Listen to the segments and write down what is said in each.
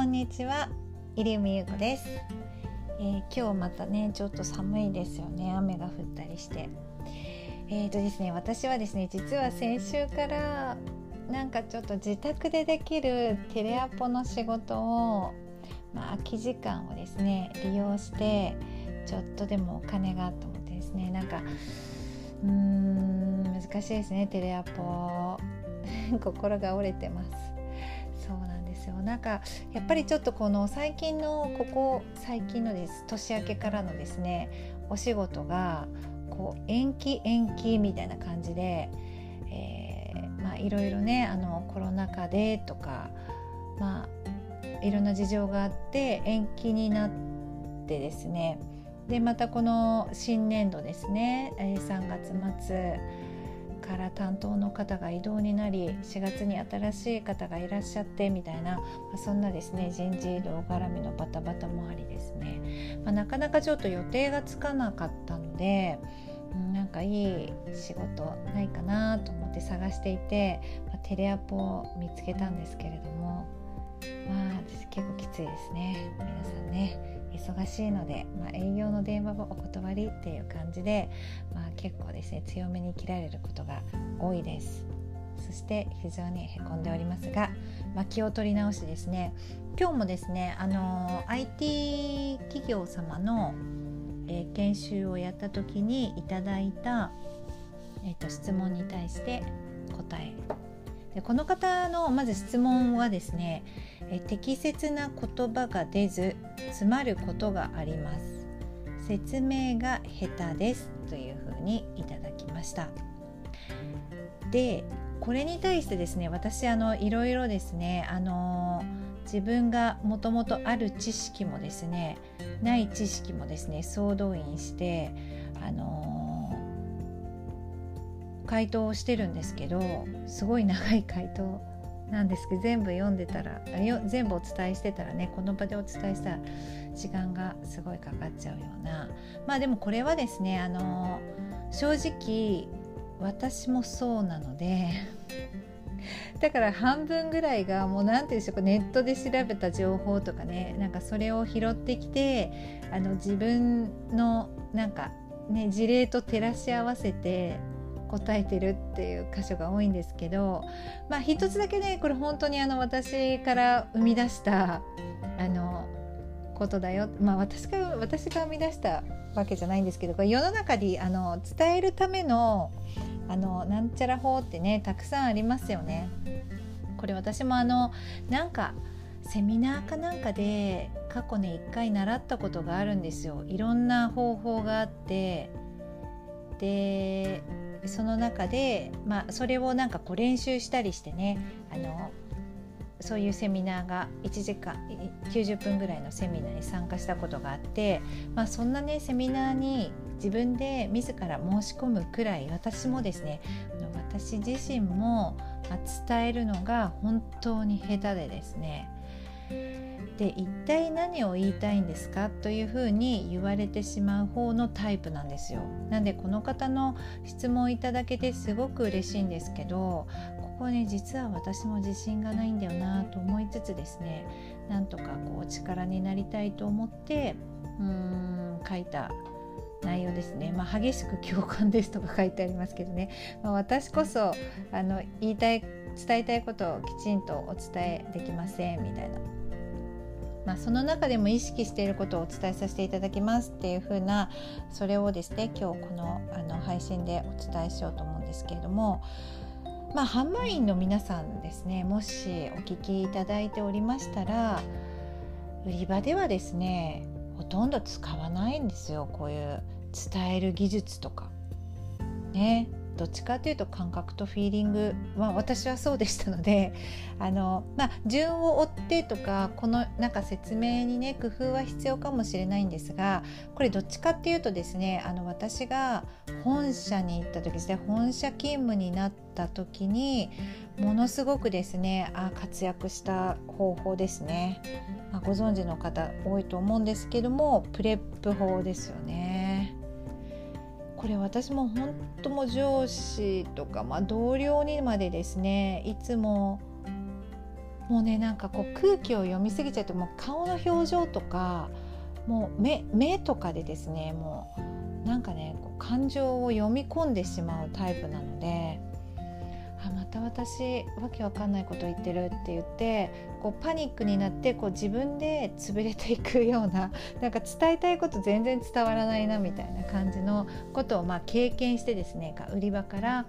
こんにちは入海優子です、えー、今日またねちょっと寒いですよね。雨が降ったりして。えーとですね私はですね実は先週からなんかちょっと自宅でできるテレアポの仕事をまあ、空き時間をですね利用してちょっとでもお金がと思ってですね。なんかうーん難しいですねテレアポ。心が折れてます。よ。なんかやっぱりちょっとこの最近のここ最近のです年明けからのですねお仕事がこう延期延期みたいな感じで、えー、まあいろいろねあのコロナ禍でとかまあいろんな事情があって延期になってですね。でまたこの新年度ですね3月末から担当の方が異動になり4月に新しい方がいらっしゃってみたいな、まあ、そんなですね人事異動絡みのバタバタもありですね、まあ、なかなかちょっと予定がつかなかったので、うん、なんかいい仕事ないかなと思って探していて、まあ、テレアポを見つけたんですけれどもまあ結構きついですね皆さんね。忙しいので、まあ、営業の電話をお断りっていう感じで、まあ、結構ですね強めに切られることが多いですそして非常にへこんでおりますが、まあ、気を取り直しですね今日もですねあの IT 企業様の、えー、研修をやった時にいただいた、えーと質問に対して答えでこの方のまず質問はですねえ適切な言葉が出ず詰まることがあります。説明が下手ですというふうにいただきました。でこれに対してですね私あのいろいろですねあの自分がもともとある知識もですねない知識もですね総動員してあの回答をしてるんですけどすごい長い回答なんですけど全部読んでたら全部お伝えしてたらねこの場でお伝えしたら時間がすごいかかっちゃうような。まあでもこれはですねあの正直私もそうなので だから半分ぐらいがもう何て言うんでしょうかネットで調べた情報とかねなんかそれを拾ってきてあの自分のなんかね事例と照らし合わせて答えてるっていう箇所が多いんですけどまあ一つだけねこれ本当にあの私から生み出したあのことだよまあ私が私が生み出したわけじゃないんですけどこれ世の中にあの伝えるためのあのなんちゃら法ってねたくさんありますよね。これ私もあのなんかセミナーかなんかで過去ね一回習ったことがあるんですよ。いろんな方法があってでその中で、まあ、それをなんかこう練習したりしてねあのそういうセミナーが1時間90分ぐらいのセミナーに参加したことがあって、まあ、そんなねセミナーに自分で自ら申し込むくらい私もですね私自身も伝えるのが本当に下手でですねで一体何を言いたいんですかというふうに言われてしまう方のタイプなんですよ。なんでこの方の質問いただけてすごく嬉しいんですけどここね実は私も自信がないんだよなと思いつつですねなんとかこう力になりたいと思ってうーん書いた内容ですね、まあ、激しく共感ですとか書いてありますけどね、まあ、私こそあの言いたい伝えたいことをきちんとお伝えできませんみたいな。まあ、その中でも意識していることをお伝えさせていただきますっていう風なそれをですね今日このあの配信でお伝えしようと思うんですけれども、まあ、販売員の皆さんですねもしお聞きいただいておりましたら売り場ではですねほとんど使わないんですよこういう伝える技術とか。ねどっちかというと感覚とフィーリングは私はそうでしたので あの、まあ、順を追ってとかこのなんか説明にね工夫は必要かもしれないんですがこれどっちかっていうとですねあの私が本社に行った時ですね本社勤務になった時にものすごくですねあ活躍した方法ですね、まあ、ご存知の方多いと思うんですけどもプレップ法ですよね。これ私も本当も上司とか、まあ、同僚にまでですねいつももうねなんかこう空気を読みすぎちゃってもう顔の表情とかもう目目とかでですねもうなんかねこう感情を読み込んでしまうタイプなのであまた私わけわかんないこと言ってるって言ってこうパニックになってこう自分で潰れていくような なんか伝えたいこと全然伝わらないなみたいな感じのことをまあ経験してですね売り場から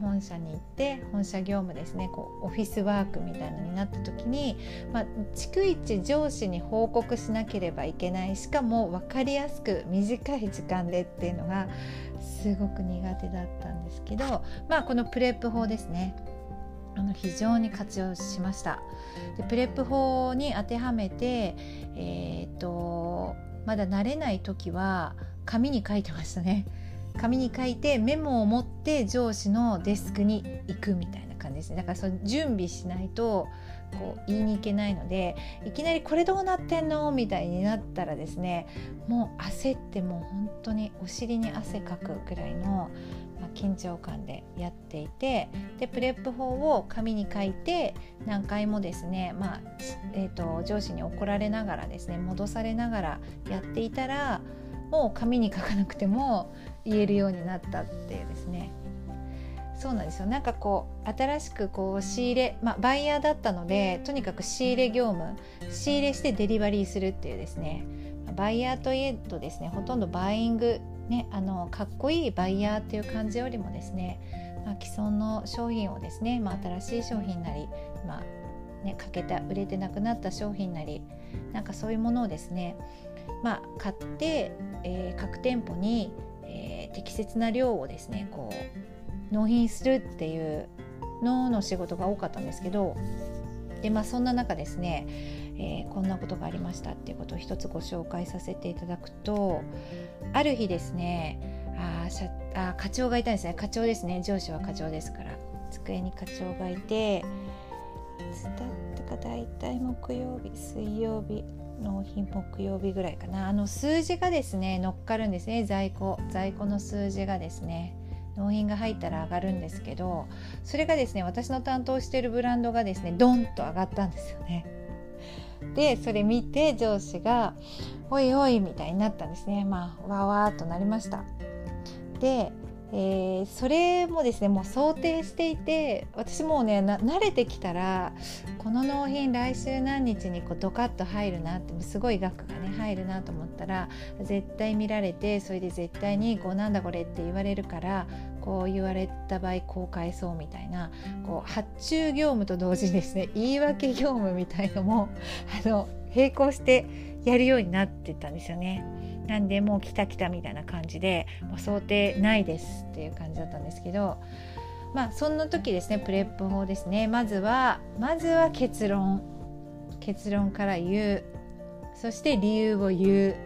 本社に行って本社業務ですねこうオフィスワークみたいなのになった時に、まあ、逐一上司に報告しなければいけない。しかも分かりやすく短い時間でっていうのがすごく苦手だったんですけど、まあ、この PREP 法ですね。あの非常に活用しました。で PREP 法に当てはめて、えーと、まだ慣れない時は紙に書いてましたね。紙に書いてメモを持って上司のデスクに行くみたいな。感じですねだからその準備しないとこう言いに行けないのでいきなり「これどうなってんの?」みたいになったらですねもう焦ってもう本当にお尻に汗かくぐらいの、緊張感でやっていてでプレップ法を紙に書いて何回もですね、まあえーと、上司に怒られながらですね戻されながらやっていたらもう紙に書かなくても言えるようになったっていうそうなんですよ。なんかこう新しくこう仕入れ、まあ、バイヤーだったのでとにかく仕入れ業務仕入れしてデリバリーするっていうですね。バイヤーといえどですねほとんどバイイング、ね、あのかっこいいバイヤーっていう感じよりもですね、まあ、既存の商品をですね、まあ、新しい商品なり、まあね、かけた売れてなくなった商品なりなんかそういうものをですね、まあ、買って、えー、各店舗に、えー、適切な量をですねこう納品するっていうのの仕事が多かったんですけどで、まあ、そんな中ですね、えー、こんなことがありましたっていうことを一つご紹介させていただくとある日ですねああ課長がいたんですね。課長ですね。上司は課長ですから。机に課長がいていつだったか大体木曜日水曜日納品木曜日ぐらいかな。あの数字がですね乗っかるんですね。在庫在庫の数字がですね。納品が入ったら上がるんですけどそれがですね私の担当しているブランドがですねドンと上がったんですよね。でそれ見て上司が「おいおい」みたいになったんですねまあわわーっとなりました。でえー、それもですねもう想定していて私もうね慣れてきたらこの納品来週何日にこうドカッと入るなってすごい額がね入るなと思ったら絶対見られてそれで絶対にこうなんだこれって言われるからこう言われた場合こう返そうみたいなこう発注業務と同時にですね言い訳業務みたいのもあの並行してやるようになってたんですよね。なんでもう来た来たみたいな感じでもう想定ないですっていう感じだったんですけどまあそんな時ですねプレップ法ですね。まずはまずは結論。結論から言う。そして理由を言う。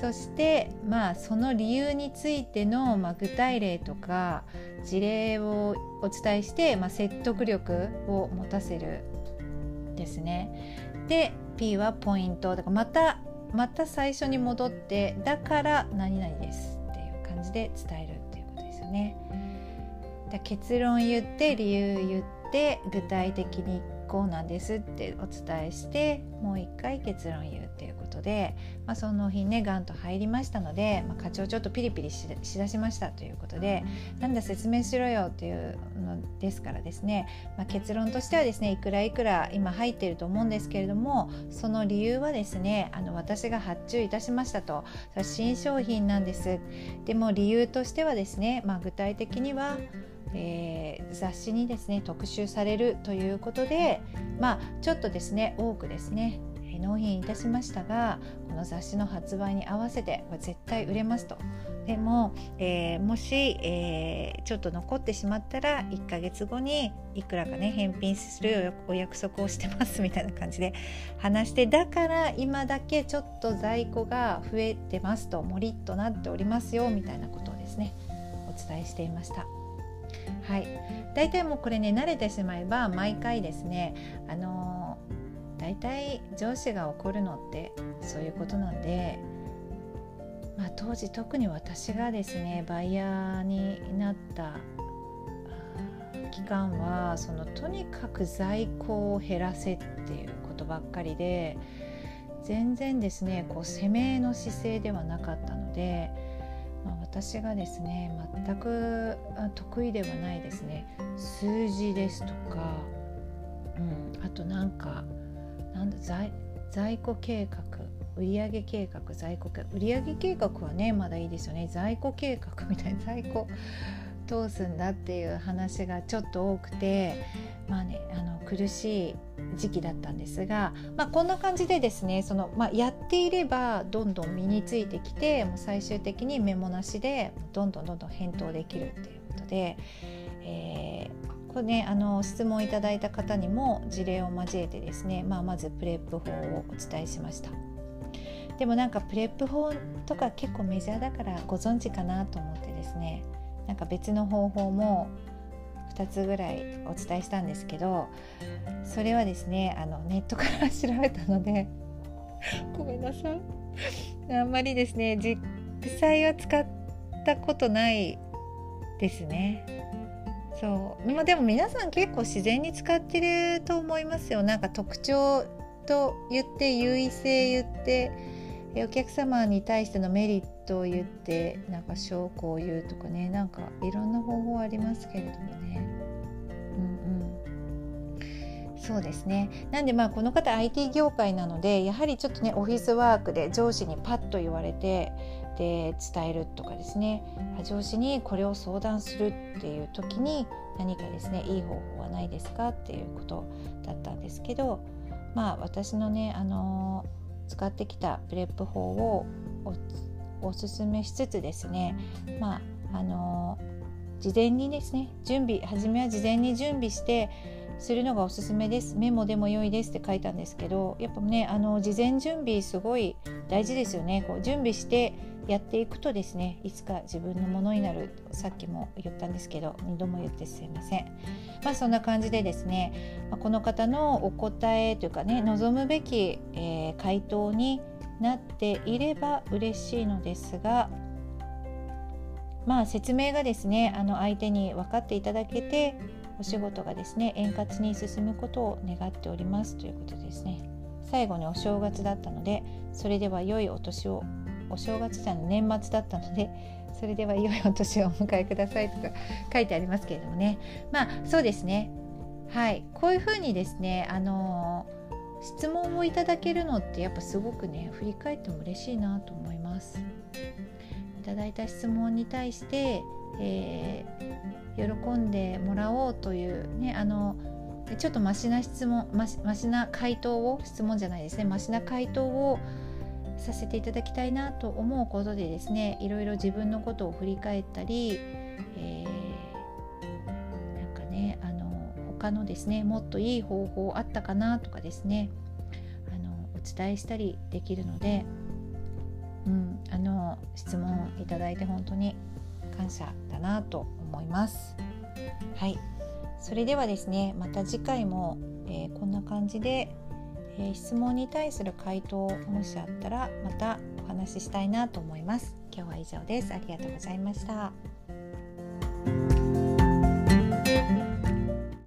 そしてまあその理由についての、まあ、具体例とか事例をお伝えして、まあ、説得力を持たせるですね。で P はポイント。だからまたまた最初に戻ってだから何々ですっていう感じで伝えるっていうことですよね。だ結論言って理由言って具体的にこうなんですってお伝えしてもう一回結論言うっていうことで、まあ、その日ねガンと入りましたので、まあ、課長ちょっとピリピリしだしましたということでなんだ説明しろよっていうのですからですね、まあ、結論としてはですねいくらいくら今入っていると思うんですけれどもその理由はですねあの私が発注いたしましたと。新商品なんです。でも理由としてはですね、まあ、具体的にはえー、雑誌にですね特集されるということでまあちょっとですね多くですね納品いたしましたがこの雑誌の発売に合わせてこれ絶対売れますとでも、えー、もし、えー、ちょっと残ってしまったら1ヶ月後にいくらかね返品するお約束をしてますみたいな感じで話してだから今だけちょっと在庫が増えてますともりっとなっておりますよみたいなことをですねお伝えしていました。はい、大体もうこれね慣れてしまえば毎回ですねあの、大体上司が怒るのってそういうことなんで、まあ、当時特に私がですねバイヤーになった期間はそのとにかく在庫を減らせっていうことばっかりで全然ですねこう攻めの姿勢ではなかったので、私がですね全く得意ではないですね。数字ですとか、うん、あとなんかなんだ在在庫計画売上計画在庫売上計画はねまだいいですよね。在庫計画みたいな。在庫どうすんだっていう話がちょっと多くてまあねあの苦しい時期だったんですが、まあ、こんな感じでですねその、まあ、やっていればどんどん身についてきてもう最終的にメモなしでどんどんどんどん返答できるっていうことで、えー、これねあの質問いただいた方にも事例を交えてですね、まあ、まず PREP 法をお伝えしました。でもなんか PREP 法とか結構メジャーだからご存知かなと思ってですねなんか別の方法も2つぐらいお伝えしたんですけどそれはですねあのネットから調べたので ごめんなさい。あんまりですね実際は使ったことないですね。そう。まあでも皆さん結構自然に使ってると思いますよ。なんか特徴と言って優位性言ってお客様に対してのメリットトを言ってなんか証拠を言うとかねなんかいろんな方法ありますけれどもね。うんうん、そうですね。なんでまあこの方 IT 業界なのでやはりちょっとねオフィスワークで上司にパッと言われてで伝えるとかですね。上司にこれを相談するっていう時に何かですねいい方法はないですかっていうことだったんですけどまあ私のねあのー使ってきたプレップ法をおすすめしつつですねまああの事前にですね準備初めは事前に準備してするのがおすすめです。メモでも良いですって書いたんですけどやっぱねあの事前準備すごい大事ですよね。こう準備してやっていくとですねいつか自分のものになるさっきも言ったんですけど2度も言ってすいません。まあそんな感じでですね、この方のお答えというかね望むべき、えー、回答になっていれば嬉しいのですがまあ説明がですねあの相手に分かっていただけてお仕事がですね円滑に進むことを願っておりますということですね。最後にお正月だったのでそれでは良いお年をお正月じゃの年末だったのでそれでは良いお年をお迎えくださいとか書いてありますけれどもね。まあそうですね。はい。こういうふうにですねあのー、質問をいただけるのってやっぱすごくね振り返っても嬉しいなと思います。いただいた質問に対して、えー、喜んでもらおうというねあのちょっとマシな質問マシマシな回答を質問じゃないですねマシな回答をさせていただきたいなと思うことでですねいろいろ自分のことを振り返ったり、他のですねもっといい方法あったかなとかですねあのお伝えしたりできるので、うん、あの質問いただいて本当に感謝だなと思います。はいそれではですねまた次回も、えー、こんな感じでえー、質問に対する回答もしあったらまたお話ししたいなと思います。今日は以上です。ありがとうございました。